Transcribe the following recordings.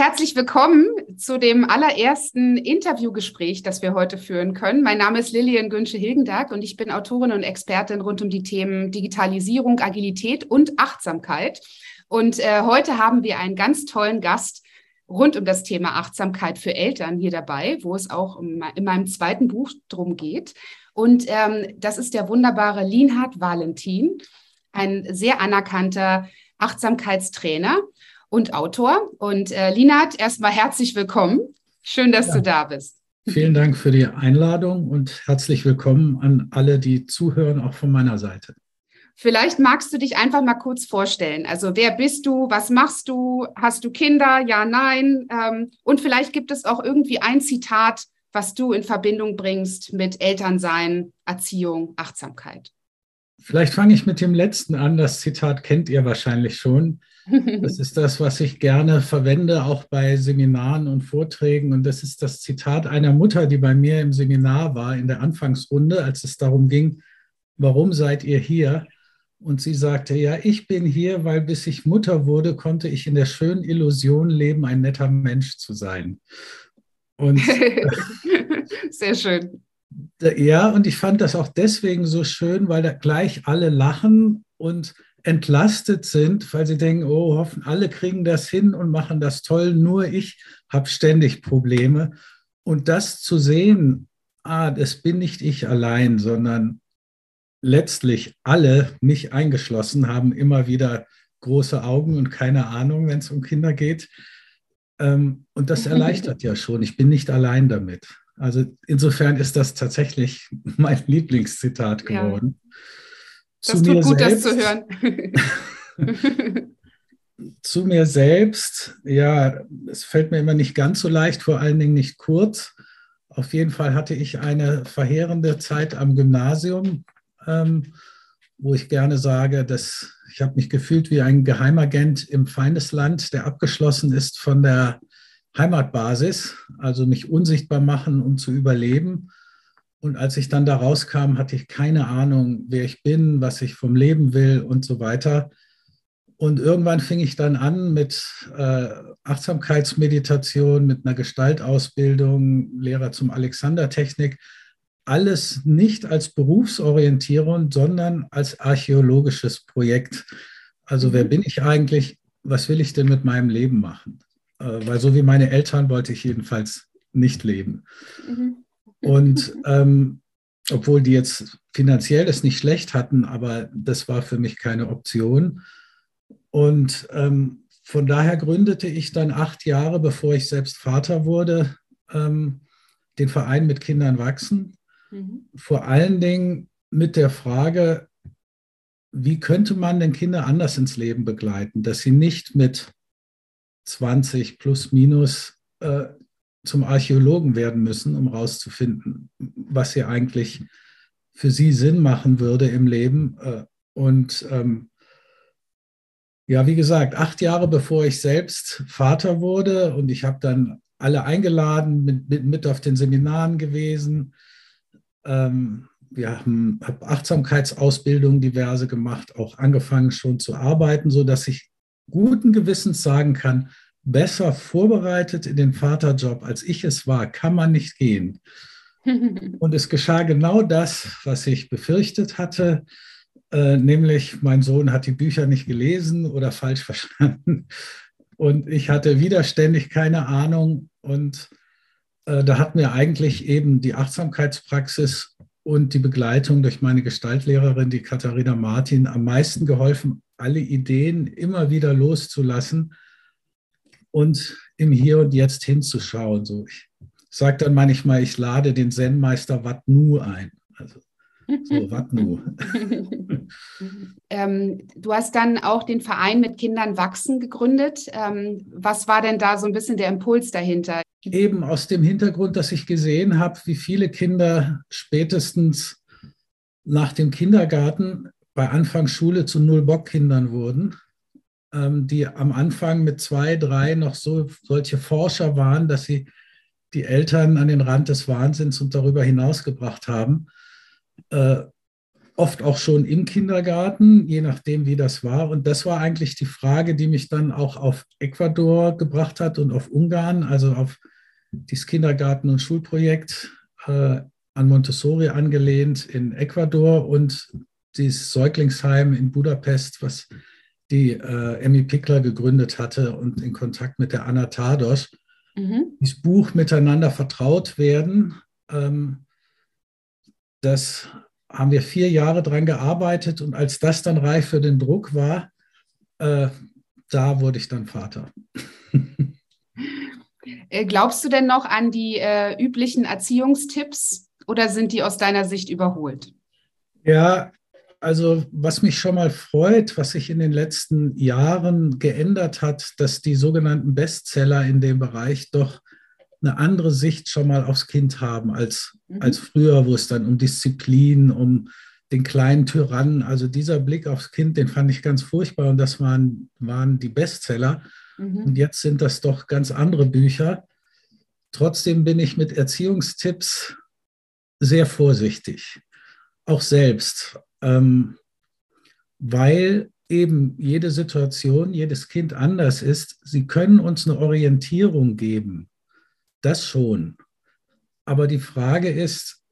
herzlich willkommen zu dem allerersten Interviewgespräch, das wir heute führen können. Mein Name ist Lilian Günsche-Hilgendag und ich bin Autorin und Expertin rund um die Themen Digitalisierung, Agilität und Achtsamkeit. Und äh, heute haben wir einen ganz tollen Gast rund um das Thema Achtsamkeit für Eltern hier dabei, wo es auch in, in meinem zweiten Buch drum geht. Und ähm, das ist der wunderbare Linhard Valentin, ein sehr anerkannter Achtsamkeitstrainer und Autor. Und äh, Linat, erstmal herzlich willkommen. Schön, dass ja. du da bist. Vielen Dank für die Einladung und herzlich willkommen an alle, die zuhören, auch von meiner Seite. Vielleicht magst du dich einfach mal kurz vorstellen. Also wer bist du? Was machst du? Hast du Kinder? Ja, nein. Ähm, und vielleicht gibt es auch irgendwie ein Zitat, was du in Verbindung bringst mit Elternsein, Erziehung, Achtsamkeit. Vielleicht fange ich mit dem letzten an. Das Zitat kennt ihr wahrscheinlich schon. Das ist das, was ich gerne verwende, auch bei Seminaren und Vorträgen. Und das ist das Zitat einer Mutter, die bei mir im Seminar war, in der Anfangsrunde, als es darum ging, warum seid ihr hier? Und sie sagte, ja, ich bin hier, weil bis ich Mutter wurde, konnte ich in der schönen Illusion leben, ein netter Mensch zu sein. Und sehr schön. Ja, und ich fand das auch deswegen so schön, weil da gleich alle lachen und entlastet sind, weil sie denken, oh, hoffen, alle kriegen das hin und machen das toll, nur ich habe ständig Probleme. Und das zu sehen, ah, das bin nicht ich allein, sondern letztlich alle, mich eingeschlossen, haben immer wieder große Augen und keine Ahnung, wenn es um Kinder geht. Ähm, und das erleichtert ja schon. Ich bin nicht allein damit. Also insofern ist das tatsächlich mein Lieblingszitat geworden. Ja. Das tut gut, selbst, das zu hören. zu mir selbst, ja, es fällt mir immer nicht ganz so leicht, vor allen Dingen nicht kurz. Auf jeden Fall hatte ich eine verheerende Zeit am Gymnasium, ähm, wo ich gerne sage, dass ich habe mich gefühlt wie ein Geheimagent im Feindesland, der abgeschlossen ist von der Heimatbasis, also mich unsichtbar machen, um zu überleben. Und als ich dann da rauskam, hatte ich keine Ahnung, wer ich bin, was ich vom Leben will und so weiter. Und irgendwann fing ich dann an mit äh, Achtsamkeitsmeditation, mit einer Gestaltausbildung, Lehrer zum Alexandertechnik. Alles nicht als Berufsorientierung, sondern als archäologisches Projekt. Also wer mhm. bin ich eigentlich? Was will ich denn mit meinem Leben machen? Äh, weil so wie meine Eltern wollte ich jedenfalls nicht leben. Mhm. Und ähm, obwohl die jetzt finanziell es nicht schlecht hatten, aber das war für mich keine Option. Und ähm, von daher gründete ich dann acht Jahre, bevor ich selbst Vater wurde, ähm, den Verein mit Kindern wachsen. Mhm. Vor allen Dingen mit der Frage, wie könnte man denn Kinder anders ins Leben begleiten, dass sie nicht mit 20 plus minus äh, zum Archäologen werden müssen, um herauszufinden, was hier eigentlich für sie Sinn machen würde im Leben. Äh, und ähm, ja, wie gesagt, acht Jahre bevor ich selbst Vater wurde und ich habe dann alle eingeladen, mit, mit, mit, auf den Seminaren gewesen. Ähm, wir haben hab Achtsamkeitsausbildungen diverse gemacht, auch angefangen schon zu arbeiten, sodass ich guten Gewissens sagen kann, besser vorbereitet in den Vaterjob, als ich es war, kann man nicht gehen. Und es geschah genau das, was ich befürchtet hatte, äh, nämlich mein Sohn hat die Bücher nicht gelesen oder falsch verstanden. Und ich hatte widerständig keine Ahnung. Und äh, da hat mir eigentlich eben die Achtsamkeitspraxis und die Begleitung durch meine Gestaltlehrerin, die Katharina Martin, am meisten geholfen, alle Ideen immer wieder loszulassen und im Hier und Jetzt hinzuschauen. So, ich sage dann manchmal, ich lade den Zen-Meister Wat Nu ein. Also, so, Wat Nu. ähm, du hast dann auch den Verein mit Kindern wachsen gegründet. Ähm, was war denn da so ein bisschen der Impuls dahinter? Eben aus dem Hintergrund, dass ich gesehen habe, wie viele Kinder spätestens nach dem Kindergarten bei Anfang Schule zu Null-Bock-Kindern wurden die am Anfang mit zwei, drei noch so solche Forscher waren, dass sie die Eltern an den Rand des Wahnsinns und darüber hinaus gebracht haben. Äh, oft auch schon im Kindergarten, je nachdem, wie das war. Und das war eigentlich die Frage, die mich dann auch auf Ecuador gebracht hat und auf Ungarn, also auf dieses Kindergarten- und Schulprojekt äh, an Montessori angelehnt in Ecuador und dieses Säuglingsheim in Budapest, was die äh, Emmy Pickler gegründet hatte und in Kontakt mit der Anna Tados. Mhm. Dieses Buch Miteinander vertraut werden, ähm, das haben wir vier Jahre dran gearbeitet und als das dann reif für den Druck war, äh, da wurde ich dann Vater. Äh, glaubst du denn noch an die äh, üblichen Erziehungstipps oder sind die aus deiner Sicht überholt? Ja, also was mich schon mal freut, was sich in den letzten Jahren geändert hat, dass die sogenannten Bestseller in dem Bereich doch eine andere Sicht schon mal aufs Kind haben als, mhm. als früher, wo es dann um Disziplin, um den kleinen Tyrannen, also dieser Blick aufs Kind, den fand ich ganz furchtbar und das waren, waren die Bestseller. Mhm. Und jetzt sind das doch ganz andere Bücher. Trotzdem bin ich mit Erziehungstipps sehr vorsichtig, auch selbst, ähm, weil eben jede Situation, jedes Kind anders ist. Sie können uns eine Orientierung geben das schon. Aber die Frage ist,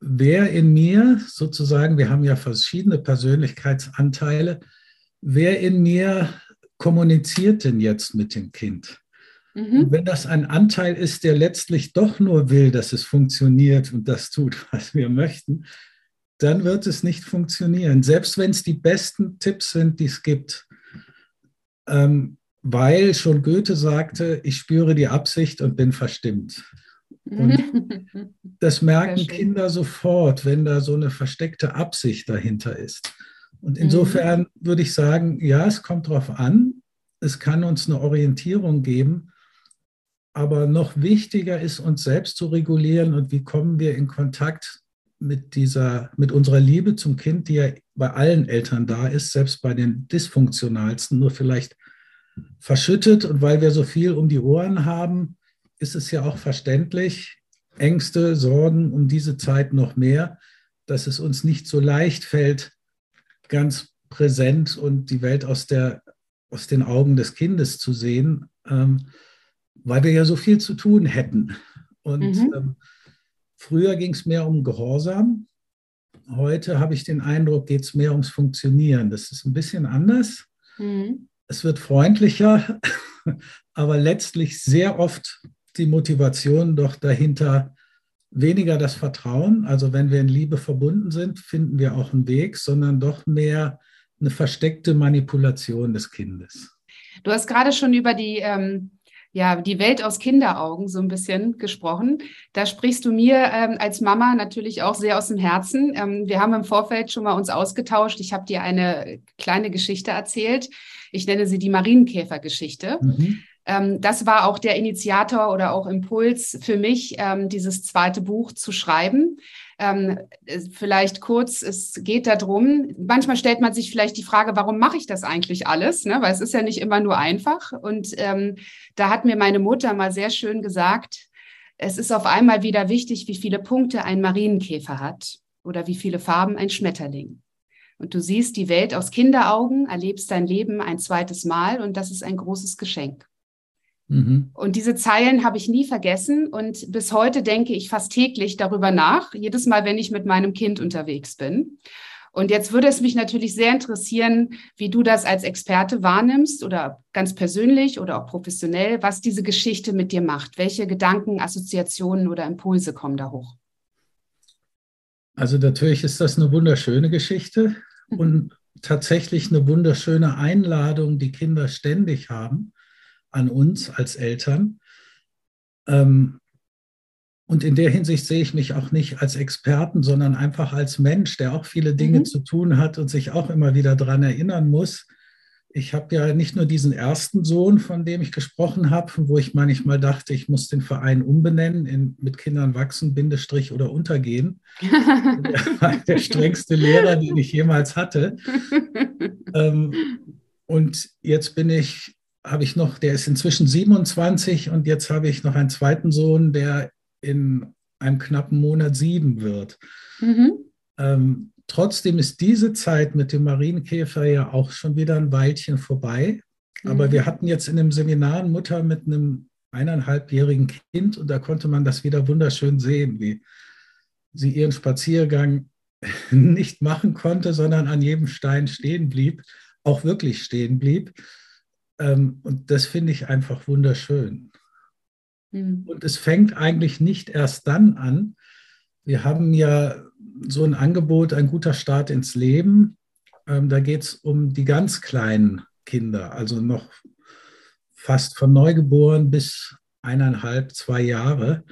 wer in mir sozusagen, wir haben ja verschiedene Persönlichkeitsanteile, wer in mir kommuniziert denn jetzt mit dem Kind? Mhm. Und wenn das ein Anteil ist, der letztlich doch nur will, dass es funktioniert und das tut, was wir möchten, dann wird es nicht funktionieren, selbst wenn es die besten Tipps sind, die es gibt. Ähm, weil schon Goethe sagte, ich spüre die Absicht und bin verstimmt. Und das merken Kinder sofort, wenn da so eine versteckte Absicht dahinter ist. Und mhm. insofern würde ich sagen, ja, es kommt darauf an, es kann uns eine Orientierung geben, aber noch wichtiger ist, uns selbst zu regulieren und wie kommen wir in Kontakt mit dieser, mit unserer Liebe zum Kind, die ja bei allen Eltern da ist, selbst bei den dysfunktionalsten, nur vielleicht verschüttet. Und weil wir so viel um die Ohren haben, ist es ja auch verständlich, Ängste, Sorgen um diese Zeit noch mehr, dass es uns nicht so leicht fällt, ganz präsent und die Welt aus, der, aus den Augen des Kindes zu sehen, ähm, weil wir ja so viel zu tun hätten. Und mhm. ähm, früher ging es mehr um Gehorsam. Heute habe ich den Eindruck, geht es mehr ums Funktionieren. Das ist ein bisschen anders. Mhm es wird freundlicher, aber letztlich sehr oft die Motivation doch dahinter weniger das Vertrauen. Also wenn wir in Liebe verbunden sind, finden wir auch einen Weg, sondern doch mehr eine versteckte Manipulation des Kindes. Du hast gerade schon über die ähm, ja, die Welt aus Kinderaugen so ein bisschen gesprochen. Da sprichst du mir ähm, als Mama natürlich auch sehr aus dem Herzen. Ähm, wir haben im Vorfeld schon mal uns ausgetauscht. Ich habe dir eine kleine Geschichte erzählt. Ich nenne sie die Marienkäfergeschichte. Mhm. Ähm, das war auch der Initiator oder auch Impuls für mich, ähm, dieses zweite Buch zu schreiben. Ähm, vielleicht kurz, es geht darum, manchmal stellt man sich vielleicht die Frage, warum mache ich das eigentlich alles? Ne? Weil es ist ja nicht immer nur einfach. Und ähm, da hat mir meine Mutter mal sehr schön gesagt, es ist auf einmal wieder wichtig, wie viele Punkte ein Marienkäfer hat oder wie viele Farben ein Schmetterling. Und du siehst die Welt aus Kinderaugen, erlebst dein Leben ein zweites Mal und das ist ein großes Geschenk. Mhm. Und diese Zeilen habe ich nie vergessen und bis heute denke ich fast täglich darüber nach, jedes Mal, wenn ich mit meinem Kind unterwegs bin. Und jetzt würde es mich natürlich sehr interessieren, wie du das als Experte wahrnimmst oder ganz persönlich oder auch professionell, was diese Geschichte mit dir macht. Welche Gedanken, Assoziationen oder Impulse kommen da hoch? Also natürlich ist das eine wunderschöne Geschichte und tatsächlich eine wunderschöne Einladung, die Kinder ständig haben an uns als Eltern. Ähm, und in der Hinsicht sehe ich mich auch nicht als Experten, sondern einfach als Mensch, der auch viele Dinge mhm. zu tun hat und sich auch immer wieder daran erinnern muss. Ich habe ja nicht nur diesen ersten Sohn, von dem ich gesprochen habe, wo ich manchmal dachte, ich muss den Verein umbenennen in mit Kindern wachsen, Bindestrich oder untergehen. der war der strengste Lehrer, den ich jemals hatte. Ähm, und jetzt bin ich habe ich noch, der ist inzwischen 27 und jetzt habe ich noch einen zweiten Sohn, der in einem knappen Monat sieben wird. Mhm. Ähm, trotzdem ist diese Zeit mit dem Marienkäfer ja auch schon wieder ein Weilchen vorbei. Aber mhm. wir hatten jetzt in dem Seminar eine Mutter mit einem eineinhalbjährigen Kind und da konnte man das wieder wunderschön sehen, wie sie ihren Spaziergang nicht machen konnte, sondern an jedem Stein stehen blieb, auch wirklich stehen blieb. Ähm, und das finde ich einfach wunderschön. Mhm. Und es fängt eigentlich nicht erst dann an. Wir haben ja so ein Angebot, ein guter Start ins Leben. Ähm, da geht es um die ganz kleinen Kinder, also noch fast von Neugeboren bis eineinhalb, zwei Jahre.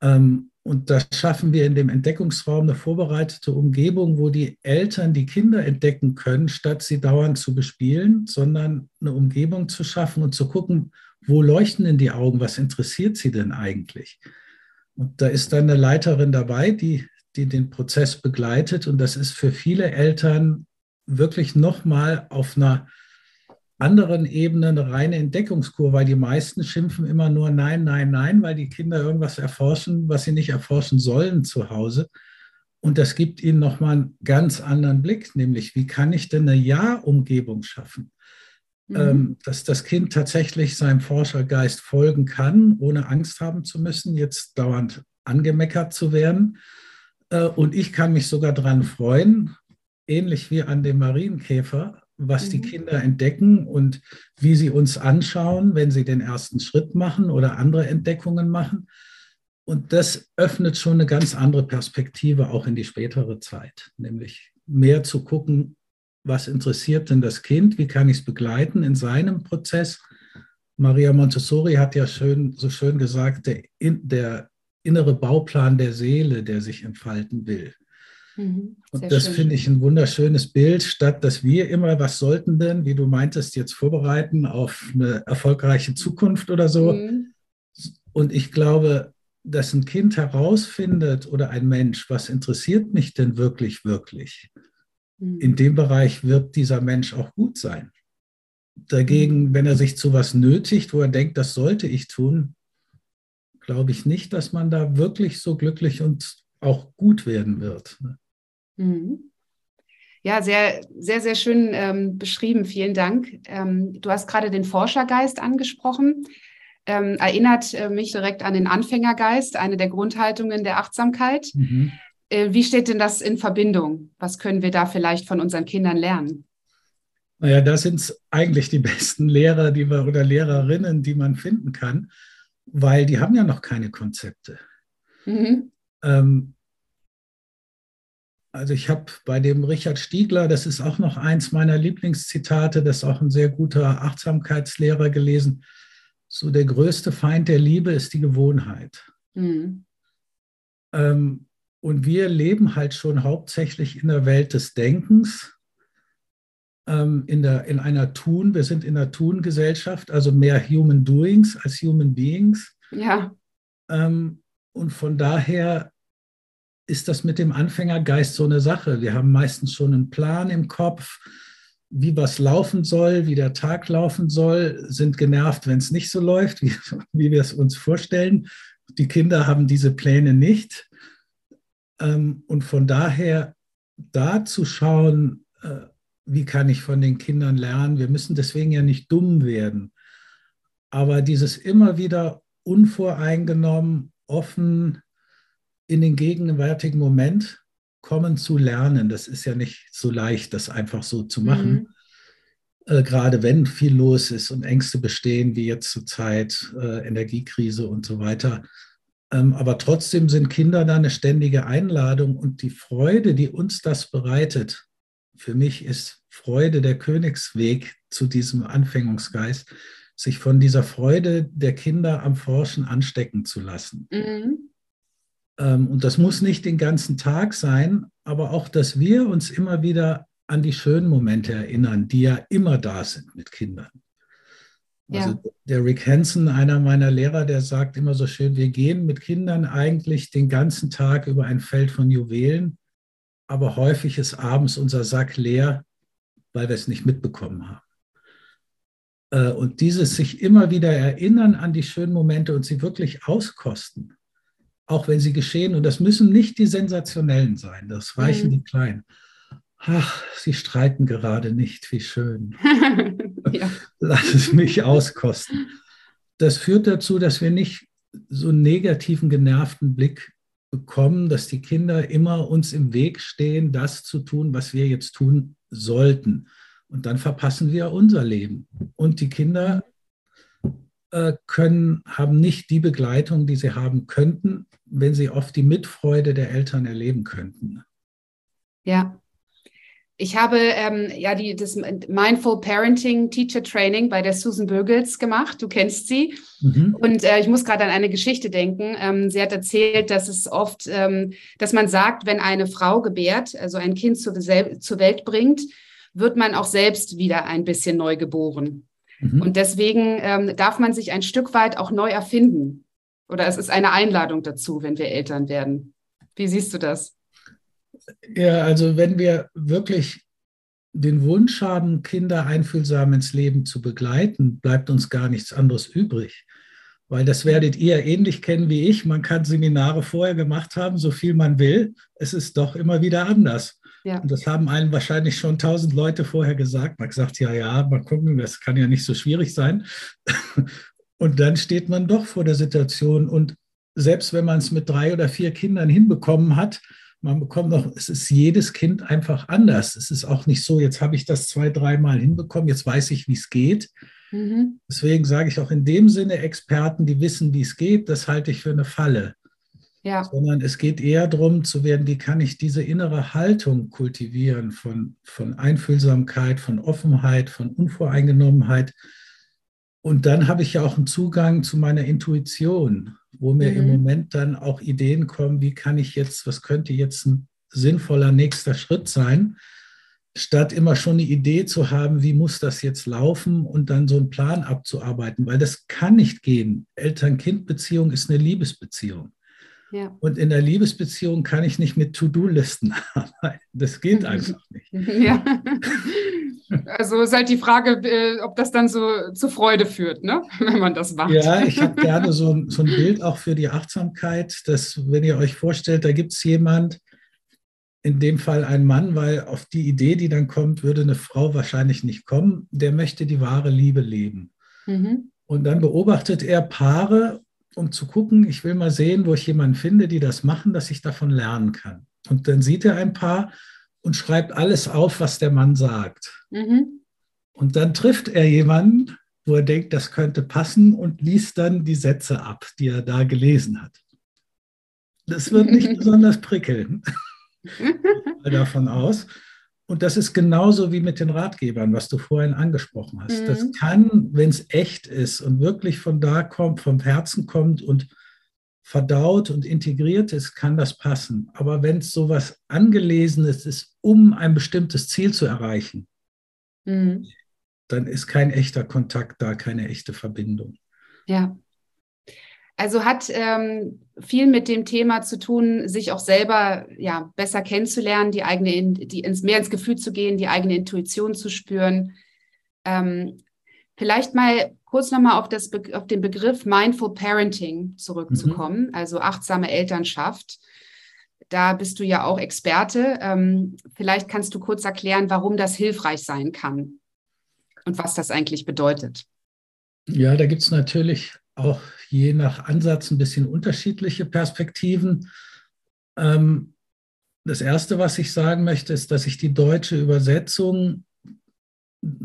Ähm, und da schaffen wir in dem Entdeckungsraum eine vorbereitete Umgebung, wo die Eltern die Kinder entdecken können, statt sie dauernd zu bespielen, sondern eine Umgebung zu schaffen und zu gucken, wo leuchten denn die Augen, was interessiert sie denn eigentlich? Und da ist dann eine Leiterin dabei, die, die den Prozess begleitet. Und das ist für viele Eltern wirklich nochmal auf einer anderen Ebene eine reine Entdeckungskur, weil die meisten schimpfen immer nur Nein, Nein, Nein, weil die Kinder irgendwas erforschen, was sie nicht erforschen sollen zu Hause. Und das gibt ihnen nochmal einen ganz anderen Blick, nämlich wie kann ich denn eine Ja-Umgebung schaffen, mhm. ähm, dass das Kind tatsächlich seinem Forschergeist folgen kann, ohne Angst haben zu müssen, jetzt dauernd angemeckert zu werden. Äh, und ich kann mich sogar daran freuen, ähnlich wie an dem Marienkäfer, was die mhm. Kinder entdecken und wie sie uns anschauen, wenn sie den ersten Schritt machen oder andere Entdeckungen machen. Und das öffnet schon eine ganz andere Perspektive auch in die spätere Zeit, nämlich mehr zu gucken, was interessiert denn das Kind, wie kann ich es begleiten in seinem Prozess. Maria Montessori hat ja schön, so schön gesagt, der, der innere Bauplan der Seele, der sich entfalten will. Mhm, und das finde ich ein wunderschönes Bild, statt dass wir immer, was sollten denn, wie du meintest, jetzt vorbereiten auf eine erfolgreiche Zukunft oder so. Mhm. Und ich glaube, dass ein Kind herausfindet oder ein Mensch, was interessiert mich denn wirklich, wirklich? Mhm. In dem Bereich wird dieser Mensch auch gut sein. Dagegen, mhm. wenn er sich zu was nötigt, wo er denkt, das sollte ich tun, glaube ich nicht, dass man da wirklich so glücklich und auch gut werden wird. Mhm. Ja, sehr, sehr, sehr schön ähm, beschrieben. Vielen Dank. Ähm, du hast gerade den Forschergeist angesprochen. Ähm, erinnert äh, mich direkt an den Anfängergeist, eine der Grundhaltungen der Achtsamkeit. Mhm. Äh, wie steht denn das in Verbindung? Was können wir da vielleicht von unseren Kindern lernen? Naja, da sind es eigentlich die besten Lehrer die wir, oder Lehrerinnen, die man finden kann, weil die haben ja noch keine Konzepte. Mhm. Ähm, also ich habe bei dem Richard Stiegler, das ist auch noch eins meiner Lieblingszitate, das ist auch ein sehr guter Achtsamkeitslehrer gelesen, so der größte Feind der Liebe ist die Gewohnheit. Mhm. Ähm, und wir leben halt schon hauptsächlich in der Welt des Denkens, ähm, in, der, in einer Tun, wir sind in einer Tun-Gesellschaft, also mehr Human Doings als Human Beings. Ja. Ähm, und von daher ist das mit dem Anfängergeist so eine Sache. Wir haben meistens schon einen Plan im Kopf, wie was laufen soll, wie der Tag laufen soll, sind genervt, wenn es nicht so läuft, wie, wie wir es uns vorstellen. Die Kinder haben diese Pläne nicht. Ähm, und von daher da zu schauen, äh, wie kann ich von den Kindern lernen. Wir müssen deswegen ja nicht dumm werden. Aber dieses immer wieder unvoreingenommen, offen, in den gegenwärtigen Moment kommen zu lernen. Das ist ja nicht so leicht, das einfach so zu machen. Mhm. Äh, gerade wenn viel los ist und Ängste bestehen, wie jetzt zur Zeit, äh, Energiekrise und so weiter. Ähm, aber trotzdem sind Kinder da eine ständige Einladung und die Freude, die uns das bereitet, für mich ist Freude der Königsweg zu diesem Anfängungsgeist, sich von dieser Freude der Kinder am Forschen anstecken zu lassen. Mhm. Ähm, und das muss nicht den ganzen Tag sein, aber auch, dass wir uns immer wieder an die schönen Momente erinnern, die ja immer da sind mit Kindern. Also ja. der Rick Hansen, einer meiner Lehrer, der sagt immer so schön, wir gehen mit Kindern eigentlich den ganzen Tag über ein Feld von Juwelen, aber häufig ist abends unser Sack leer, weil wir es nicht mitbekommen haben. Äh, und dieses sich immer wieder erinnern an die schönen Momente und sie wirklich auskosten, auch wenn sie geschehen, und das müssen nicht die sensationellen sein, das reichen mhm. die kleinen. Ach, sie streiten gerade nicht, wie schön. ja. Lass es mich auskosten. Das führt dazu, dass wir nicht so einen negativen, genervten Blick bekommen, dass die Kinder immer uns im Weg stehen, das zu tun, was wir jetzt tun sollten. Und dann verpassen wir unser Leben. Und die Kinder können, haben nicht die Begleitung, die sie haben könnten, wenn sie oft die Mitfreude der Eltern erleben könnten. Ja, ich habe ähm, ja die, das Mindful Parenting Teacher Training bei der Susan Bögels gemacht. Du kennst sie. Mhm. Und äh, ich muss gerade an eine Geschichte denken. Ähm, sie hat erzählt, dass es oft, ähm, dass man sagt, wenn eine Frau gebärt, also ein Kind zur, zur Welt bringt, wird man auch selbst wieder ein bisschen neu geboren. Mhm. Und deswegen ähm, darf man sich ein Stück weit auch neu erfinden. Oder es ist eine Einladung dazu, wenn wir Eltern werden. Wie siehst du das? Ja, also wenn wir wirklich den Wunsch haben, Kinder einfühlsam ins Leben zu begleiten, bleibt uns gar nichts anderes übrig. Weil das werdet ihr ähnlich kennen wie ich. Man kann Seminare vorher gemacht haben, so viel man will. Es ist doch immer wieder anders. Ja. Und das haben allen wahrscheinlich schon tausend Leute vorher gesagt. Man hat gesagt, ja, ja, mal gucken, das kann ja nicht so schwierig sein. Und dann steht man doch vor der Situation. Und selbst wenn man es mit drei oder vier Kindern hinbekommen hat, man bekommt noch, es ist jedes Kind einfach anders. Es ist auch nicht so, jetzt habe ich das zwei, dreimal hinbekommen, jetzt weiß ich, wie es geht. Mhm. Deswegen sage ich auch in dem Sinne Experten, die wissen, wie es geht, das halte ich für eine Falle. Ja. Sondern es geht eher darum zu werden, wie kann ich diese innere Haltung kultivieren von, von Einfühlsamkeit, von Offenheit, von Unvoreingenommenheit. Und dann habe ich ja auch einen Zugang zu meiner Intuition wo mir mhm. im Moment dann auch Ideen kommen, wie kann ich jetzt, was könnte jetzt ein sinnvoller nächster Schritt sein, statt immer schon eine Idee zu haben, wie muss das jetzt laufen und dann so einen Plan abzuarbeiten, weil das kann nicht gehen. Eltern-Kind-Beziehung ist eine Liebesbeziehung. Ja. Und in der Liebesbeziehung kann ich nicht mit To-Do-Listen arbeiten. Das geht einfach nicht. Ja. Also ist halt die Frage, äh, ob das dann so zur Freude führt, ne? wenn man das macht. Ja, ich habe gerne so, so, ein Bild auch für die Achtsamkeit, dass, wenn ihr euch vorstellt, da gibt es jemand, in dem Fall ein Mann, weil auf die Idee, die dann kommt, würde eine Frau wahrscheinlich nicht kommen, der möchte die wahre Liebe leben. Mhm. Und dann beobachtet er Paare, um zu gucken, ich will mal sehen, wo ich jemanden finde, die das machen, dass ich davon lernen kann. Und dann sieht er ein Paar, und schreibt alles auf, was der Mann sagt. Mhm. Und dann trifft er jemanden, wo er denkt, das könnte passen und liest dann die Sätze ab, die er da gelesen hat. Das wird nicht besonders prickeln davon aus. Und das ist genauso wie mit den Ratgebern, was du vorhin angesprochen hast. Mhm. Das kann, wenn es echt ist und wirklich von da kommt, vom Herzen kommt und verdaut und integriert ist, kann das passen. Aber wenn es sowas Angelesenes ist, um ein bestimmtes Ziel zu erreichen, mhm. dann ist kein echter Kontakt da, keine echte Verbindung. Ja. Also hat ähm, viel mit dem Thema zu tun, sich auch selber ja, besser kennenzulernen, die eigene, die ins, mehr ins Gefühl zu gehen, die eigene Intuition zu spüren. Ähm, vielleicht mal kurz nochmal auf, auf den Begriff Mindful Parenting zurückzukommen, mhm. also achtsame Elternschaft. Da bist du ja auch Experte. Ähm, vielleicht kannst du kurz erklären, warum das hilfreich sein kann und was das eigentlich bedeutet. Ja, da gibt es natürlich auch je nach Ansatz ein bisschen unterschiedliche Perspektiven. Ähm, das Erste, was ich sagen möchte, ist, dass ich die deutsche Übersetzung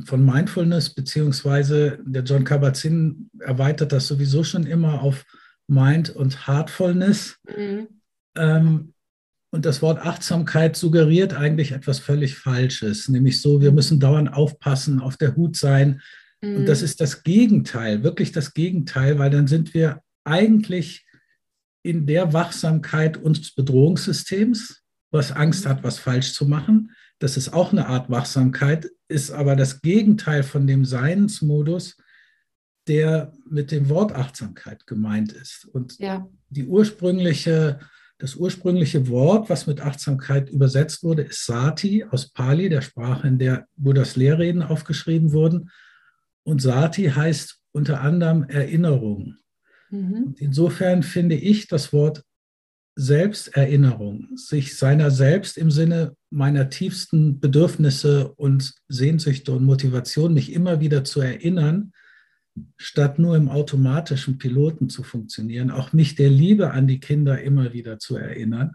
von Mindfulness, beziehungsweise der John Kabat-Zinn erweitert das sowieso schon immer auf Mind und Heartfulness. Mhm. Ähm, und das Wort Achtsamkeit suggeriert eigentlich etwas völlig Falsches, nämlich so, wir müssen dauernd aufpassen, auf der Hut sein. Mhm. Und das ist das Gegenteil, wirklich das Gegenteil, weil dann sind wir eigentlich in der Wachsamkeit unseres Bedrohungssystems, was Angst hat, was falsch zu machen. Das ist auch eine Art Wachsamkeit, ist aber das Gegenteil von dem Seinsmodus, der mit dem Wort Achtsamkeit gemeint ist. Und ja. die ursprüngliche, das ursprüngliche Wort, was mit Achtsamkeit übersetzt wurde, ist Sati aus Pali, der Sprache, in der Buddhas Lehrreden aufgeschrieben wurden. Und Sati heißt unter anderem Erinnerung. Mhm. insofern finde ich das Wort Selbsterinnerung, sich seiner selbst im Sinne meiner tiefsten Bedürfnisse und Sehnsüchte und Motivation, mich immer wieder zu erinnern, statt nur im automatischen Piloten zu funktionieren, auch mich der Liebe an die Kinder immer wieder zu erinnern.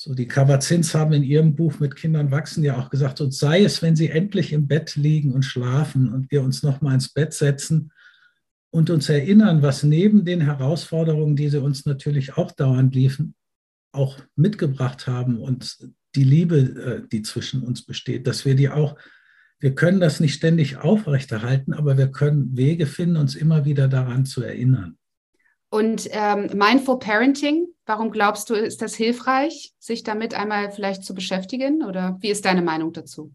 So, die Kabat-Zins haben in ihrem Buch mit Kindern wachsen ja auch gesagt, und sei es, wenn sie endlich im Bett liegen und schlafen und wir uns nochmal ins Bett setzen und uns erinnern, was neben den Herausforderungen, die sie uns natürlich auch dauernd liefen, auch mitgebracht haben und die Liebe, äh, die zwischen uns besteht, dass wir die auch, wir können das nicht ständig aufrechterhalten, aber wir können Wege finden, uns immer wieder daran zu erinnern. Und ähm, Mindful Parenting, warum glaubst du, ist das hilfreich, sich damit einmal vielleicht zu beschäftigen? Oder wie ist deine Meinung dazu?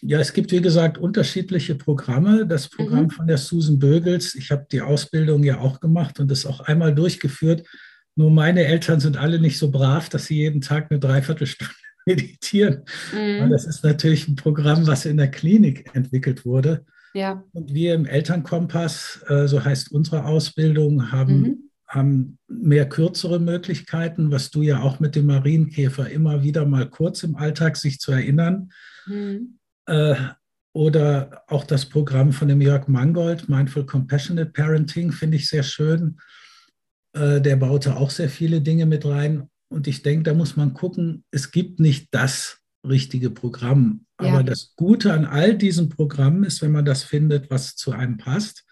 Ja, es gibt, wie gesagt, unterschiedliche Programme. Das Programm mhm. von der Susan Bögels, ich habe die Ausbildung ja auch gemacht und das auch einmal durchgeführt. Nur meine Eltern sind alle nicht so brav, dass sie jeden Tag eine Dreiviertelstunde meditieren. Mhm. Das ist natürlich ein Programm, was in der Klinik entwickelt wurde. Ja. Und wir im Elternkompass, äh, so heißt unsere Ausbildung, haben, mhm. Haben mehr kürzere Möglichkeiten, was du ja auch mit dem Marienkäfer immer wieder mal kurz im Alltag sich zu erinnern. Mhm. Äh, oder auch das Programm von dem Jörg Mangold, Mindful Compassionate Parenting, finde ich sehr schön. Äh, der baute auch sehr viele Dinge mit rein. Und ich denke, da muss man gucken, es gibt nicht das richtige Programm. Ja. Aber das Gute an all diesen Programmen ist, wenn man das findet, was zu einem passt,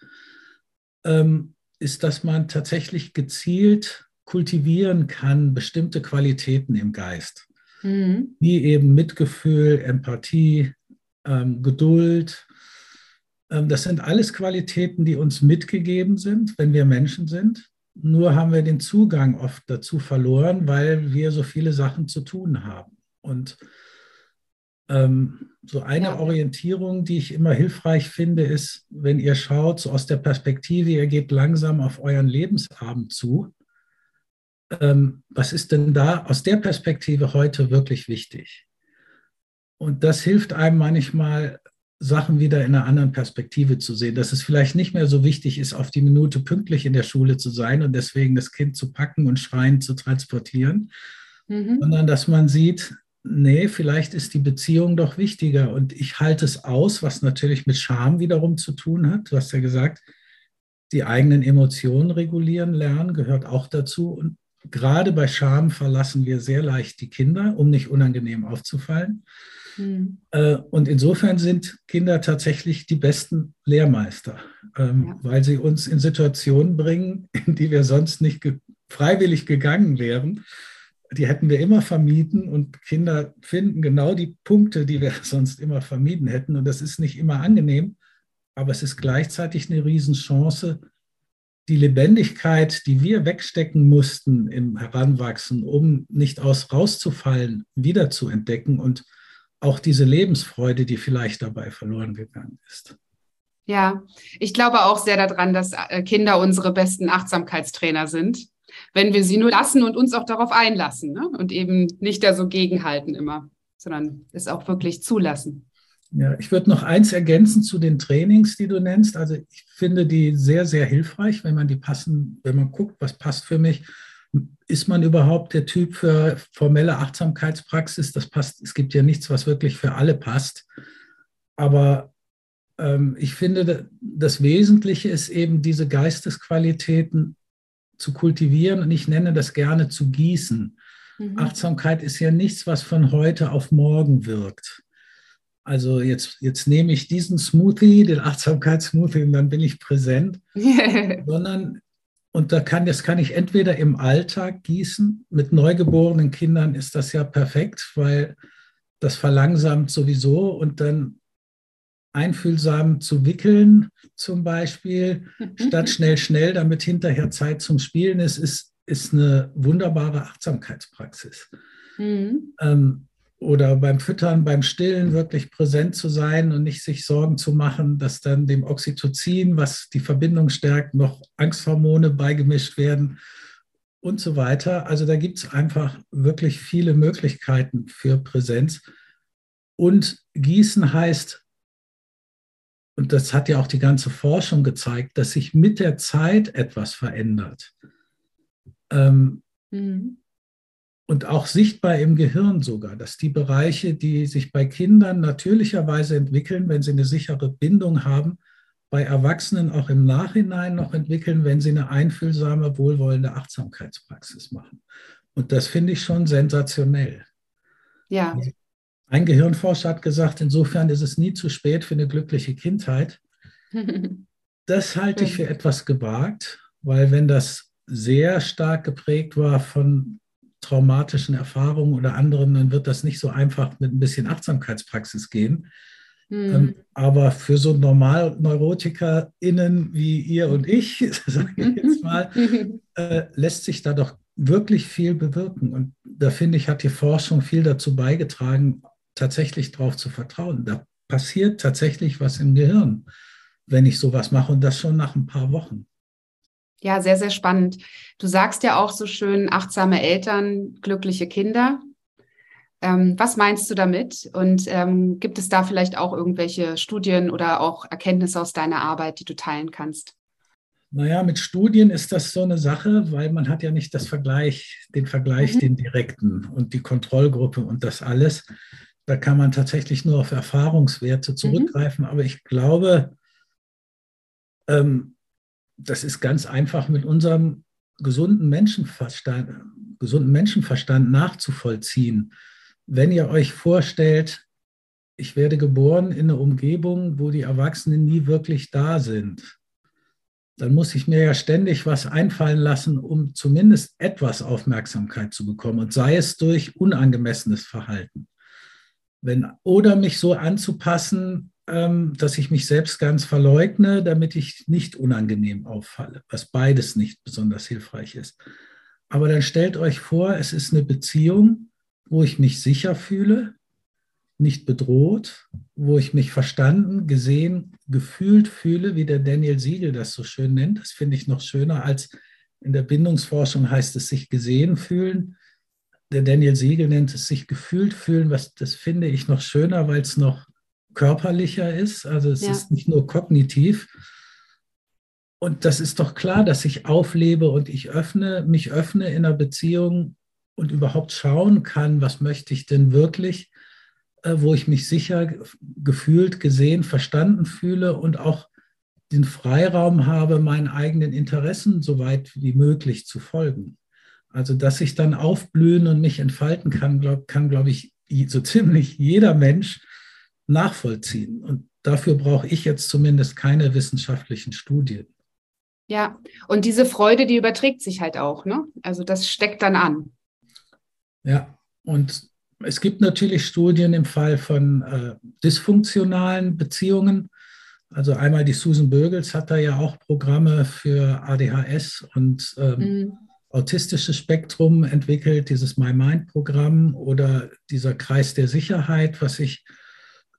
ähm, ist, dass man tatsächlich gezielt kultivieren kann, bestimmte Qualitäten im Geist, mhm. wie eben Mitgefühl, Empathie, ähm, Geduld. Ähm, das sind alles Qualitäten, die uns mitgegeben sind, wenn wir Menschen sind. Nur haben wir den Zugang oft dazu verloren, weil wir so viele Sachen zu tun haben. Und ähm, so eine ja. Orientierung, die ich immer hilfreich finde, ist, wenn ihr schaut, so aus der Perspektive, ihr geht langsam auf euren Lebensabend zu. Ähm, was ist denn da aus der Perspektive heute wirklich wichtig? Und das hilft einem manchmal, Sachen wieder in einer anderen Perspektive zu sehen, dass es vielleicht nicht mehr so wichtig ist, auf die Minute pünktlich in der Schule zu sein und deswegen das Kind zu packen und schreien zu transportieren, mhm. sondern dass man sieht, nee, vielleicht ist die Beziehung doch wichtiger und ich halte es aus, was natürlich mit Scham wiederum zu tun hat. Du hast ja gesagt, die eigenen Emotionen regulieren lernen gehört auch dazu und gerade bei Scham verlassen wir sehr leicht die Kinder, um nicht unangenehm aufzufallen. Mhm. Und insofern sind Kinder tatsächlich die besten Lehrmeister, ähm, ja. weil sie uns in Situationen bringen, in die wir sonst nicht ge freiwillig gegangen wären. Die hätten wir immer vermieden und Kinder finden genau die Punkte, die wir sonst immer vermieden hätten. Und das ist nicht immer angenehm, aber es ist gleichzeitig eine Riesenchance, die Lebendigkeit, die wir wegstecken mussten im Heranwachsen, um nicht aus rauszufallen, wieder zu entdecken und auch diese Lebensfreude, die vielleicht dabei verloren gegangen ist. Ja, ich glaube auch sehr daran, dass äh, Kinder unsere besten Achtsamkeitstrainer sind, wenn wir sie nur lassen und uns auch darauf einlassen ne? und eben nicht da so gegenhalten immer, sondern es auch wirklich zulassen. Ja, ich würde noch eins ergänzen zu den Trainings, die du nennst. Also ich finde die sehr, sehr hilfreich, wenn man die passen, wenn man guckt, was passt für mich ist man überhaupt der Typ für formelle Achtsamkeitspraxis? Das passt. Es gibt ja nichts, was wirklich für alle passt. Aber ähm, ich finde, das Wesentliche ist eben diese Geistesqualitäten zu kultivieren und ich nenne das gerne zu gießen. Mhm. Achtsamkeit ist ja nichts, was von heute auf morgen wirkt. Also jetzt, jetzt nehme ich diesen Smoothie, den Achtsamkeitssmoothie, und dann bin ich präsent, sondern und da kann, das kann ich entweder im Alltag gießen. Mit neugeborenen Kindern ist das ja perfekt, weil das verlangsamt sowieso und dann einfühlsam zu wickeln zum Beispiel, statt schnell, schnell, damit hinterher Zeit zum Spielen ist, ist, ist eine wunderbare Achtsamkeitspraxis. Mhm. Ähm, oder beim Füttern, beim Stillen wirklich präsent zu sein und nicht sich Sorgen zu machen, dass dann dem Oxytocin, was die Verbindung stärkt, noch Angsthormone beigemischt werden und so weiter. Also da gibt es einfach wirklich viele Möglichkeiten für Präsenz. Und Gießen heißt, und das hat ja auch die ganze Forschung gezeigt, dass sich mit der Zeit etwas verändert. Ähm, mhm. und auch sichtbar im Gehirn sogar, dass die Bereiche, die sich bei Kindern natürlicherweise entwickeln, wenn sie eine sichere Bindung haben, bei Erwachsenen auch im Nachhinein noch entwickeln, wenn sie eine einfühlsame, wohlwollende Achtsamkeitspraxis machen. Und das finde ich schon sensationell. Ja. Ein Gehirnforscher hat gesagt, insofern ist es nie zu spät für eine glückliche Kindheit. Das halte ich für etwas gewagt, weil wenn das sehr stark geprägt war von traumatischen Erfahrungen oder anderen, dann wird das nicht so einfach mit ein bisschen Achtsamkeitspraxis gehen. Mhm. aber für so normal NeurotikerInnen wie ihr und ich, sage ich jetzt mal, äh, lässt sich da doch wirklich viel bewirken. Und da finde ich, hat die Forschung viel dazu beigetragen, tatsächlich darauf zu vertrauen. Da passiert tatsächlich was im Gehirn, wenn ich sowas mache und das schon nach ein paar Wochen. Ja, sehr, sehr spannend. Du sagst ja auch so schön, achtsame Eltern, glückliche Kinder. Ähm, was meinst du damit? Und ähm, gibt es da vielleicht auch irgendwelche Studien oder auch Erkenntnisse aus deiner Arbeit, die du teilen kannst? Naja, mit Studien ist das so eine Sache, weil man hat ja nicht das Vergleich, den Vergleich, mhm. den direkten und die Kontrollgruppe und das alles. Da kann man tatsächlich nur auf Erfahrungswerte mhm. zurückgreifen. Mhm. Aber ich glaube, ähm, das ist ganz einfach mit unserem gesunden Menschenverstand, gesunden Menschenverstand nachzuvollziehen. Wenn ihr euch vorstellt, ich werde geboren in einer Umgebung, wo die Erwachsenen nie wirklich da sind, dann muss ich mir ja ständig was einfallen lassen, um zumindest etwas Aufmerksamkeit zu bekommen und sei es durch unangemessenes Verhalten. Wenn, oder mich so anzupassen, ähm, dass ich mich selbst ganz verleugne, damit ich nicht unangenehm auffalle, was beides nicht besonders hilfreich ist. Aber dann stellt euch vor, es ist eine Beziehung, wo ich mich sicher fühle, nicht bedroht, wo ich mich verstanden, gesehen, gefühlt fühle, wie der Daniel Siegel das so schön nennt. Das finde ich noch schöner als in der Bindungsforschung heißt es sich gesehen fühlen. Der Daniel Siegel nennt es sich gefühlt fühlen, was das finde ich noch schöner, weil es noch körperlicher ist. Also es ja. ist nicht nur kognitiv. Und das ist doch klar, dass ich auflebe und ich öffne, mich öffne in einer Beziehung und überhaupt schauen kann, was möchte ich denn wirklich, äh, wo ich mich sicher gefühlt, gesehen, verstanden fühle und auch den Freiraum habe, meinen eigenen Interessen so weit wie möglich zu folgen. Also, dass ich dann aufblühen und mich entfalten kann, glaub, kann, glaube ich, so ziemlich jeder Mensch nachvollziehen. Und dafür brauche ich jetzt zumindest keine wissenschaftlichen Studien. Ja, und diese Freude, die überträgt sich halt auch, ne? Also das steckt dann an. Ja, und es gibt natürlich Studien im Fall von äh, dysfunktionalen Beziehungen. Also einmal die Susan Bögels hat da ja auch Programme für ADHS und ähm, mhm. Autistisches Spektrum entwickelt, dieses My Mind-Programm oder dieser Kreis der Sicherheit, was ich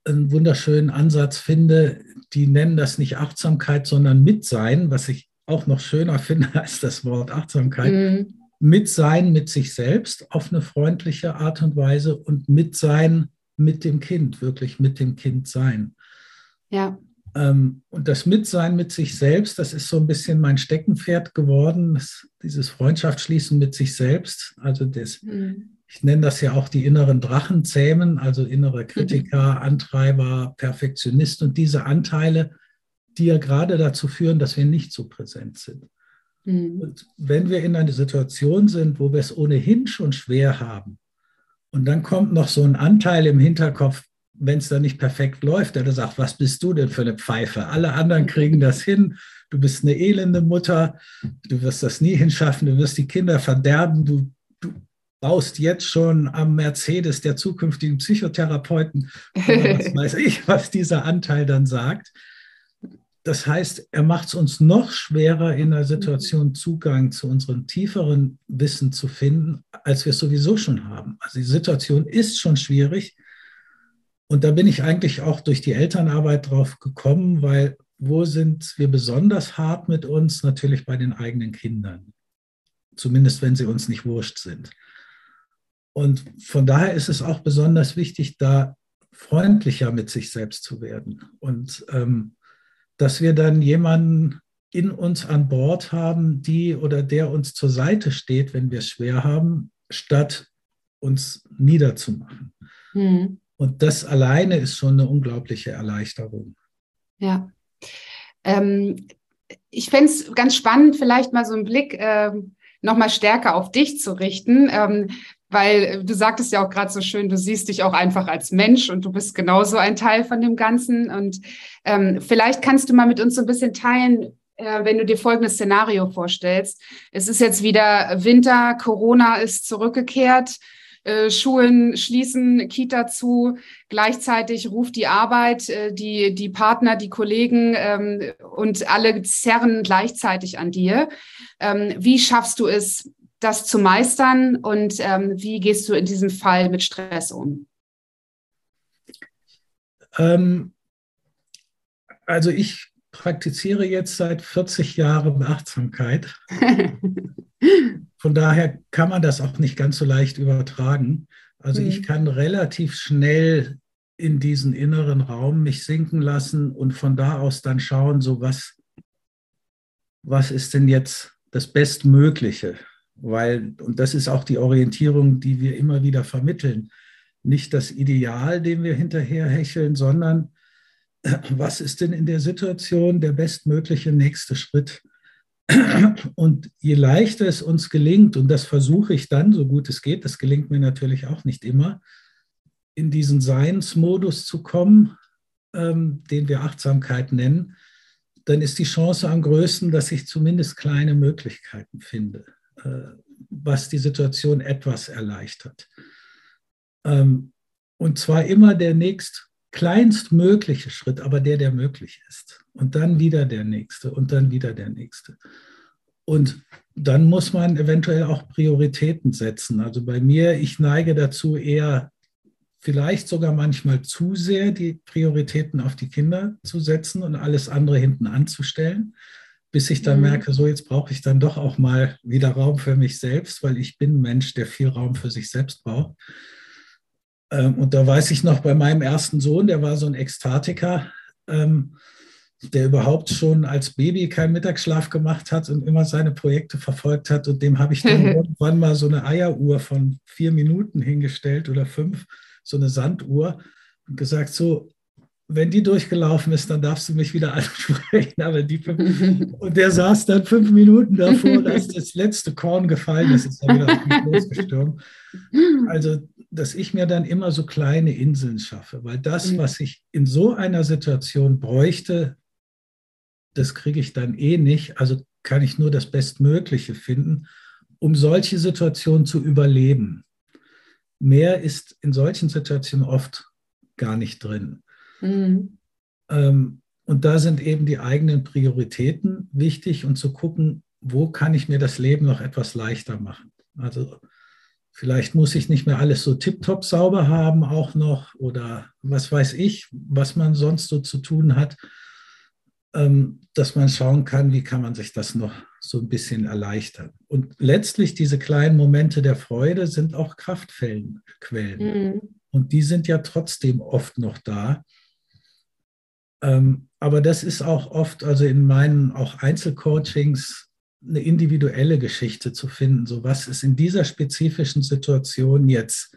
einen wunderschönen Ansatz finde. Die nennen das nicht Achtsamkeit, sondern Mitsein, was ich auch noch schöner finde als das Wort Achtsamkeit. Mhm. Mitsein mit sich selbst auf eine freundliche Art und Weise und Mitsein mit dem Kind, wirklich mit dem Kind sein. Ja. Ähm, und das Mitsein mit sich selbst, das ist so ein bisschen mein Steckenpferd geworden, das, dieses Freundschaftsschließen mit sich selbst, also das, mhm ich nenne das ja auch die inneren Drachen zähmen, also innere Kritiker, Antreiber, Perfektionist und diese Anteile, die ja gerade dazu führen, dass wir nicht so präsent sind. Mhm. Und wenn wir in einer Situation sind, wo wir es ohnehin schon schwer haben, und dann kommt noch so ein Anteil im Hinterkopf, wenn es dann nicht perfekt läuft, der sagt, was bist du denn für eine Pfeife? Alle anderen kriegen das hin. Du bist eine elende Mutter. Du wirst das nie hinschaffen. Du wirst die Kinder verderben. Du, du baust jetzt schon am Mercedes der zukünftigen Psychotherapeuten. was weiß ich, was dieser Anteil dann sagt. Das heißt, er macht es uns noch schwerer, in einer Situation Zugang zu unserem tieferen Wissen zu finden, als wir es sowieso schon haben. Also die Situation ist schon schwierig. Und da bin ich eigentlich auch durch die Elternarbeit drauf gekommen, weil wo sind wir besonders hart mit uns? Natürlich bei den eigenen Kindern. Zumindest wenn sie uns nicht wurscht sind. Und von daher ist es auch besonders wichtig, da freundlicher mit sich selbst zu werden. Und ähm, dass wir dann jemanden in uns an Bord haben, die oder der uns zur Seite steht, wenn wir es schwer haben, statt uns niederzumachen. Mhm. Und das alleine ist schon eine unglaubliche Erleichterung. Ja. Ähm, ich fände es ganz spannend, vielleicht mal so einen Blick äh, nochmal stärker auf dich zu richten, ähm, weil du sagtest ja auch gerade so schön, du siehst dich auch einfach als Mensch und du bist genauso ein Teil von dem Ganzen. Und ähm, vielleicht kannst du mal mit uns so ein bisschen teilen, äh, wenn du dir folgendes Szenario vorstellst. Es ist jetzt wieder Winter, Corona ist zurückgekehrt. Äh, Schulen schließen, Kita zu, gleichzeitig ruft die Arbeit, äh, die, die Partner, die Kollegen ähm, und alle zerren gleichzeitig an dir. Ähm, wie schaffst du es, das zu meistern und ähm, wie gehst du in diesem Fall mit Stress um? Ähm, also ich praktiziere jetzt seit 40 Jahren Achtsamkeit. Von daher kann man das auch nicht ganz so leicht übertragen. Also mhm. ich kann relativ schnell in diesen inneren Raum mich sinken lassen und von da aus dann schauen, so was, was ist denn jetzt das Bestmögliche? Weil, und das ist auch die Orientierung, die wir immer wieder vermitteln, nicht das Ideal, dem wir hinterher hecheln, sondern was ist denn in der Situation der bestmögliche nächste Schritt? Und je leichter es uns gelingt, und das versuche ich dann, so gut es geht, das gelingt mir natürlich auch nicht immer, in diesen Seinsmodus zu kommen, ähm, den wir Achtsamkeit nennen, dann ist die Chance am größten, dass ich zumindest kleine Möglichkeiten finde, äh, was die Situation etwas erleichtert. Ähm, und zwar immer der nächst kleinstmögliche Schritt, aber der, der möglich ist. Und dann wieder der nächste und dann wieder der nächste. Und dann muss man eventuell auch Prioritäten setzen. Also bei mir, ich neige dazu eher vielleicht sogar manchmal zu sehr die Prioritäten auf die Kinder zu setzen und alles andere hinten anzustellen, bis ich dann mhm. merke, so jetzt brauche ich dann doch auch mal wieder Raum für mich selbst, weil ich bin ein Mensch, der viel Raum für sich selbst braucht. Ähm, und da weiß ich noch bei meinem ersten Sohn, der war so ein Ekstatiker, ähm, der überhaupt schon als Baby keinen Mittagsschlaf gemacht hat und immer seine Projekte verfolgt hat. Und dem habe ich dann irgendwann mal so eine Eieruhr von vier Minuten hingestellt oder fünf, so eine Sanduhr und gesagt, so, wenn die durchgelaufen ist, dann darfst du mich wieder ansprechen. Aber die fünf, und der saß dann fünf Minuten davor, da ist das letzte Korn gefallen, das ist dann wieder auf mich losgestürmt. Also dass ich mir dann immer so kleine Inseln schaffe, weil das, mhm. was ich in so einer Situation bräuchte, das kriege ich dann eh nicht. Also kann ich nur das Bestmögliche finden, um solche Situationen zu überleben. Mehr ist in solchen Situationen oft gar nicht drin. Mhm. Ähm, und da sind eben die eigenen Prioritäten wichtig und zu gucken, wo kann ich mir das Leben noch etwas leichter machen. Also Vielleicht muss ich nicht mehr alles so tiptop sauber haben auch noch oder was weiß ich, was man sonst so zu tun hat, ähm, dass man schauen kann, wie kann man sich das noch so ein bisschen erleichtern. Und letztlich diese kleinen Momente der Freude sind auch Kraftquellen. Mhm. Und die sind ja trotzdem oft noch da. Ähm, aber das ist auch oft, also in meinen auch Einzelcoachings, eine individuelle Geschichte zu finden. So was ist in dieser spezifischen Situation jetzt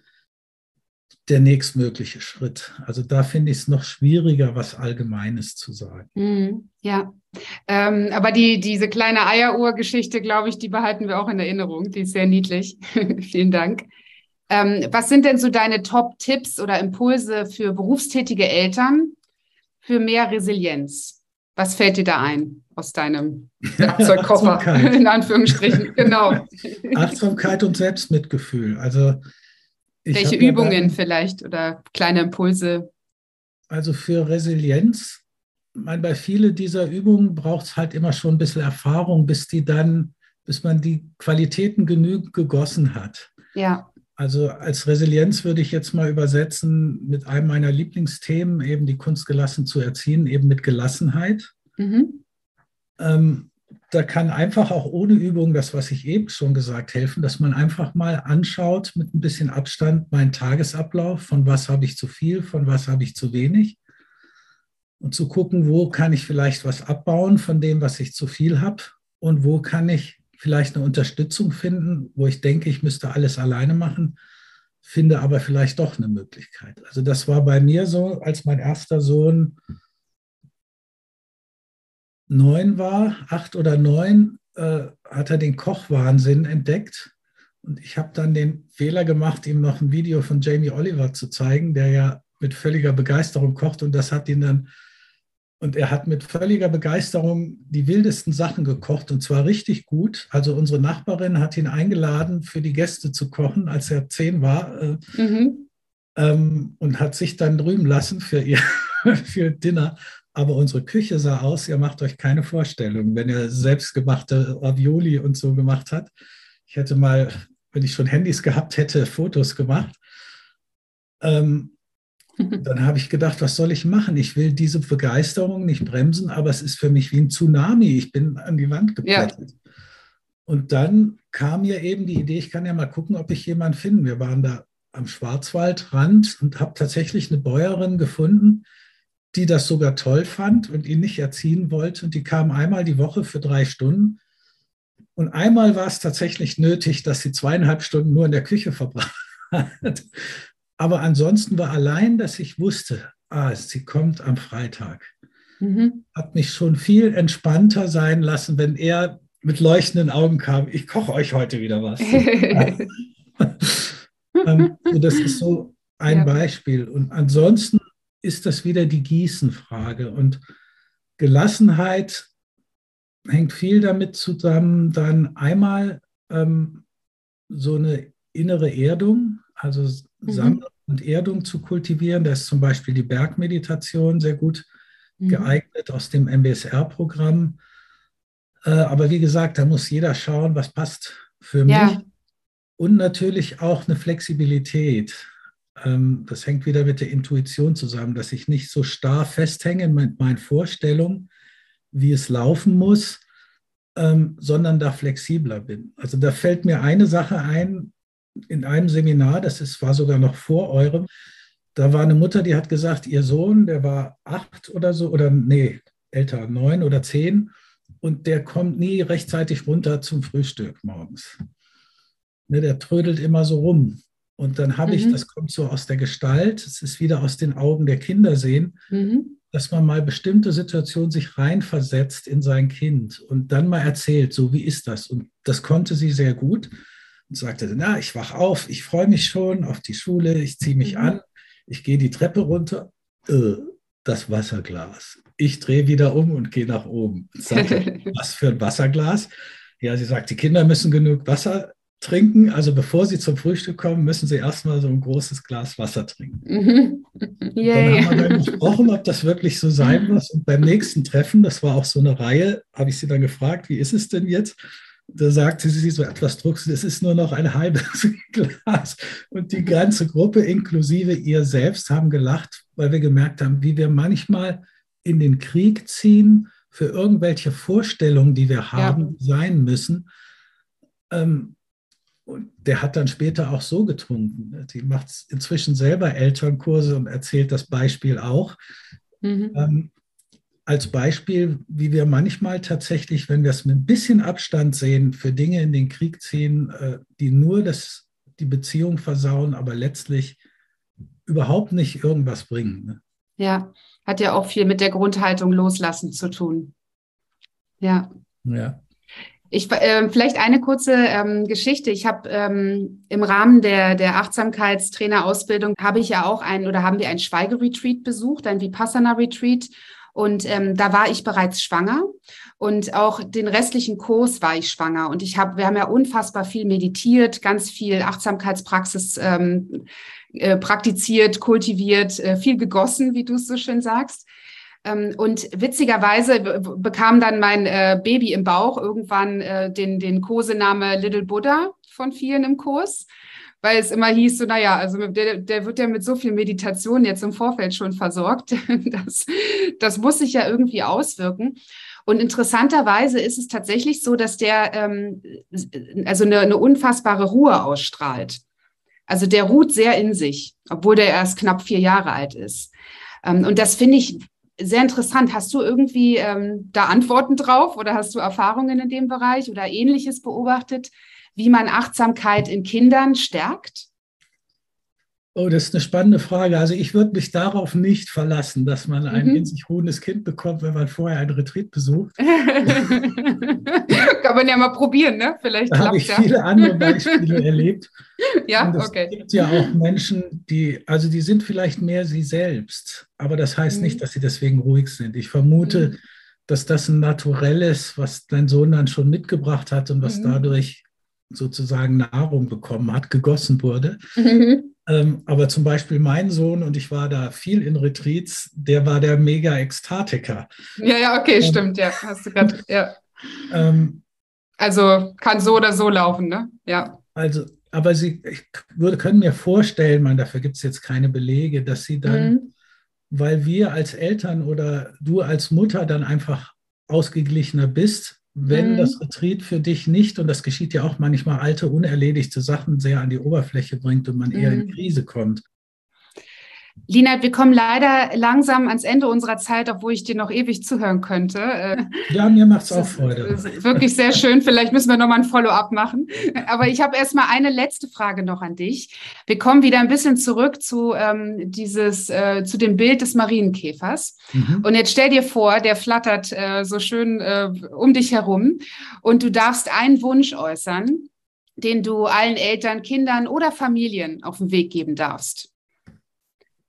der nächstmögliche Schritt? Also da finde ich es noch schwieriger, was Allgemeines zu sagen. Mm, ja, ähm, aber die, diese kleine Eieruhr-Geschichte, glaube ich, die behalten wir auch in Erinnerung. Die ist sehr niedlich. Vielen Dank. Ähm, was sind denn so deine Top-Tipps oder Impulse für berufstätige Eltern für mehr Resilienz? Was fällt dir da ein? aus deinem Werkzeugkoffer, in Anführungsstrichen. Genau. Achtsamkeit und Selbstmitgefühl. Also Welche Übungen dann, vielleicht oder kleine Impulse? Also für Resilienz, mein, bei vielen dieser Übungen braucht es halt immer schon ein bisschen Erfahrung, bis die dann, bis man die Qualitäten genügend gegossen hat. Ja. Also als Resilienz würde ich jetzt mal übersetzen mit einem meiner Lieblingsthemen, eben die Kunst gelassen zu erziehen, eben mit Gelassenheit. Mhm. Ähm, da kann einfach auch ohne Übung das, was ich eben schon gesagt, helfen, dass man einfach mal anschaut mit ein bisschen Abstand meinen Tagesablauf, von was habe ich zu viel, von was habe ich zu wenig und zu gucken, wo kann ich vielleicht was abbauen von dem, was ich zu viel habe und wo kann ich vielleicht eine Unterstützung finden, wo ich denke, ich müsste alles alleine machen, finde aber vielleicht doch eine Möglichkeit. Also das war bei mir so, als mein erster Sohn neun war, acht oder neun, äh, hat er den Kochwahnsinn entdeckt. Und ich habe dann den Fehler gemacht, ihm noch ein Video von Jamie Oliver zu zeigen, der ja mit völliger Begeisterung kocht. Und das hat ihn dann, und er hat mit völliger Begeisterung die wildesten Sachen gekocht und zwar richtig gut. Also unsere Nachbarin hat ihn eingeladen, für die Gäste zu kochen, als er zehn war. Äh, mhm. ähm, und hat sich dann drüben lassen für ihr für Dinner. Aber unsere Küche sah aus, ihr macht euch keine Vorstellung, wenn er selbstgemachte Ravioli und so gemacht hat. Ich hätte mal, wenn ich schon Handys gehabt hätte, Fotos gemacht. Ähm, dann habe ich gedacht, was soll ich machen? Ich will diese Begeisterung nicht bremsen, aber es ist für mich wie ein Tsunami. Ich bin an die Wand geplättet. Ja. Und dann kam mir eben die Idee, ich kann ja mal gucken, ob ich jemanden finde. Wir waren da am Schwarzwaldrand und habe tatsächlich eine Bäuerin gefunden, die das sogar toll fand und ihn nicht erziehen wollte. Und die kam einmal die Woche für drei Stunden. Und einmal war es tatsächlich nötig, dass sie zweieinhalb Stunden nur in der Küche verbracht hat. Aber ansonsten war allein, dass ich wusste, ah, sie kommt am Freitag. Mhm. Hat mich schon viel entspannter sein lassen, wenn er mit leuchtenden Augen kam. Ich koche euch heute wieder was. Ähm, das ist so ein ja. Beispiel. Und ansonsten ist das wieder die Gießenfrage. Und Gelassenheit hängt viel damit zusammen, dann einmal ähm, so eine innere Erdung, also mhm. Sammlung und Erdung zu kultivieren. Da ist zum Beispiel die Bergmeditation sehr gut mhm. geeignet aus dem MBSR-Programm. Äh, aber wie gesagt, da muss jeder schauen, was passt für mich. Ja. Und natürlich auch eine Flexibilität. Ähm, das hängt wieder mit der Intuition zusammen, dass ich nicht so starr festhänge mit meinen Vorstellungen, wie es laufen muss, ähm, sondern da flexibler bin. Also da fällt mir eine Sache ein, in einem Seminar, das ist, war sogar noch vor eurem, da war eine Mutter, die hat gesagt, ihr Sohn, der war acht oder so, oder nee, älter, neun oder zehn, und der kommt nie rechtzeitig runter zum Frühstück morgens. Ne, der trödelt immer so rum. Und dann habe mhm. ich, das kommt so aus der Gestalt, es ist wieder aus den Augen der Kinder sehen, mhm. dass man mal bestimmte Situationen sich reinversetzt in sein Kind und dann mal erzählt, so wie ist das? Und das konnte sie sehr gut und sagte, na, ich wach auf, ich freue mich schon auf die Schule, ich ziehe mich mhm. an, ich gehe die Treppe runter, äh, das Wasserglas. Ich drehe wieder um und gehe nach oben. Sagte, was für ein Wasserglas? Ja, sie sagt, die Kinder müssen genug Wasser trinken. Also bevor sie zum Frühstück kommen, müssen sie erstmal so ein großes Glas Wasser trinken. Mhm. Dann haben wir dann gesprochen, ob das wirklich so sein muss. Und beim nächsten Treffen, das war auch so eine Reihe, habe ich sie dann gefragt, wie ist es denn jetzt? Da sagte sie so etwas druckst, es ist nur noch ein halbes Glas. Und die ganze Gruppe, inklusive ihr selbst, haben gelacht, weil wir gemerkt haben, wie wir manchmal in den Krieg ziehen für irgendwelche Vorstellungen, die wir haben, ja. sein müssen. Ähm, und der hat dann später auch so getrunken. Die macht inzwischen selber Elternkurse und erzählt das Beispiel auch. Mhm. Ähm, als Beispiel, wie wir manchmal tatsächlich, wenn wir es mit ein bisschen Abstand sehen, für Dinge in den Krieg ziehen, äh, die nur das, die Beziehung versauen, aber letztlich überhaupt nicht irgendwas bringen. Ne? Ja, hat ja auch viel mit der Grundhaltung loslassen zu tun. Ja. Ja. Ich, äh, vielleicht eine kurze ähm, Geschichte. Ich habe ähm, im Rahmen der, der Achtsamkeitstrainerausbildung habe ich ja auch ein oder haben wir ein Schweigeretreat besucht, ein Vipassana-Retreat. Und ähm, da war ich bereits schwanger und auch den restlichen Kurs war ich schwanger. Und ich habe, wir haben ja unfassbar viel meditiert, ganz viel Achtsamkeitspraxis ähm, äh, praktiziert, kultiviert, äh, viel gegossen, wie du es so schön sagst. Ähm, und witzigerweise bekam dann mein äh, Baby im Bauch irgendwann äh, den, den Kosename Little Buddha von vielen im Kurs, weil es immer hieß, so, naja, also der, der wird ja mit so viel Meditation jetzt im Vorfeld schon versorgt. Das, das muss sich ja irgendwie auswirken. Und interessanterweise ist es tatsächlich so, dass der ähm, also eine, eine unfassbare Ruhe ausstrahlt. Also der ruht sehr in sich, obwohl der erst knapp vier Jahre alt ist. Ähm, und das finde ich sehr interessant. Hast du irgendwie ähm, da Antworten drauf oder hast du Erfahrungen in dem Bereich oder ähnliches beobachtet, wie man Achtsamkeit in Kindern stärkt? Oh, das ist eine spannende Frage. Also ich würde mich darauf nicht verlassen, dass man ein mhm. in sich ruhendes Kind bekommt, wenn man vorher einen Retreat besucht. Kann man ja mal probieren, ne? Vielleicht da habe ich ja. viele andere Beispiele erlebt. Ja, Und es okay. Es gibt ja auch Menschen, die, also die sind vielleicht mehr sie selbst, aber das heißt mhm. nicht, dass sie deswegen ruhig sind. Ich vermute, mhm. dass das ein naturelles, was dein Sohn dann schon mitgebracht hat und was mhm. dadurch sozusagen Nahrung bekommen hat, gegossen wurde. Mhm. Ähm, aber zum Beispiel mein Sohn, und ich war da viel in Retreats, der war der Mega-Ekstatiker. Ja, ja, okay, ähm, stimmt, ja, hast du gerade, ja. Ähm, also kann so oder so laufen, ne? Ja. Also, aber sie ich würde, können mir vorstellen, man, dafür gibt es jetzt keine Belege, dass sie dann, mhm. weil wir als Eltern oder du als Mutter dann einfach ausgeglichener bist, wenn mhm. das Retreat für dich nicht, und das geschieht ja auch manchmal, alte, unerledigte Sachen sehr an die Oberfläche bringt und man eher in mhm. Krise kommt, Lina, wir kommen leider langsam ans Ende unserer Zeit, obwohl ich dir noch ewig zuhören könnte. Äh, ja, mir macht es auch Freude. Wirklich sehr schön. Vielleicht müssen wir nochmal ein Follow-up machen. Aber ich habe erstmal eine letzte Frage noch an dich. Wir kommen wieder ein bisschen zurück zu, ähm, dieses, äh, zu dem Bild des Marienkäfers. Mhm. Und jetzt stell dir vor, der flattert äh, so schön äh, um dich herum und du darfst einen Wunsch äußern, den du allen Eltern, Kindern oder Familien auf den Weg geben darfst.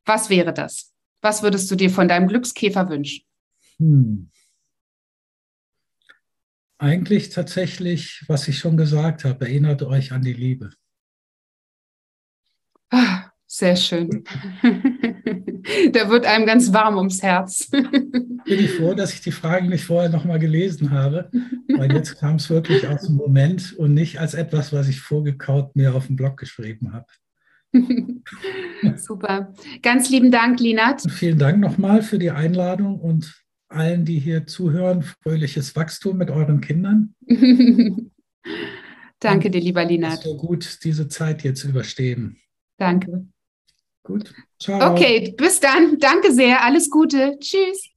Was wäre das? Was würdest du dir von deinem Glückskäfer wünschen? Hm. Eigentlich tatsächlich, was ich schon gesagt habe, erinnert euch an die Liebe. Ah, sehr schön. da wird einem ganz warm ums Herz. Bin ich froh, dass ich die Fragen nicht vorher nochmal gelesen habe, weil jetzt kam es wirklich aus dem Moment und nicht als etwas, was ich vorgekaut mir auf dem Blog geschrieben habe. Super. Ganz lieben Dank, Linat. Vielen Dank nochmal für die Einladung und allen, die hier zuhören, fröhliches Wachstum mit euren Kindern. Danke dir, lieber Linat. Wir gut diese Zeit jetzt überstehen. Danke. Gut. Ciao. Okay, bis dann. Danke sehr. Alles Gute. Tschüss.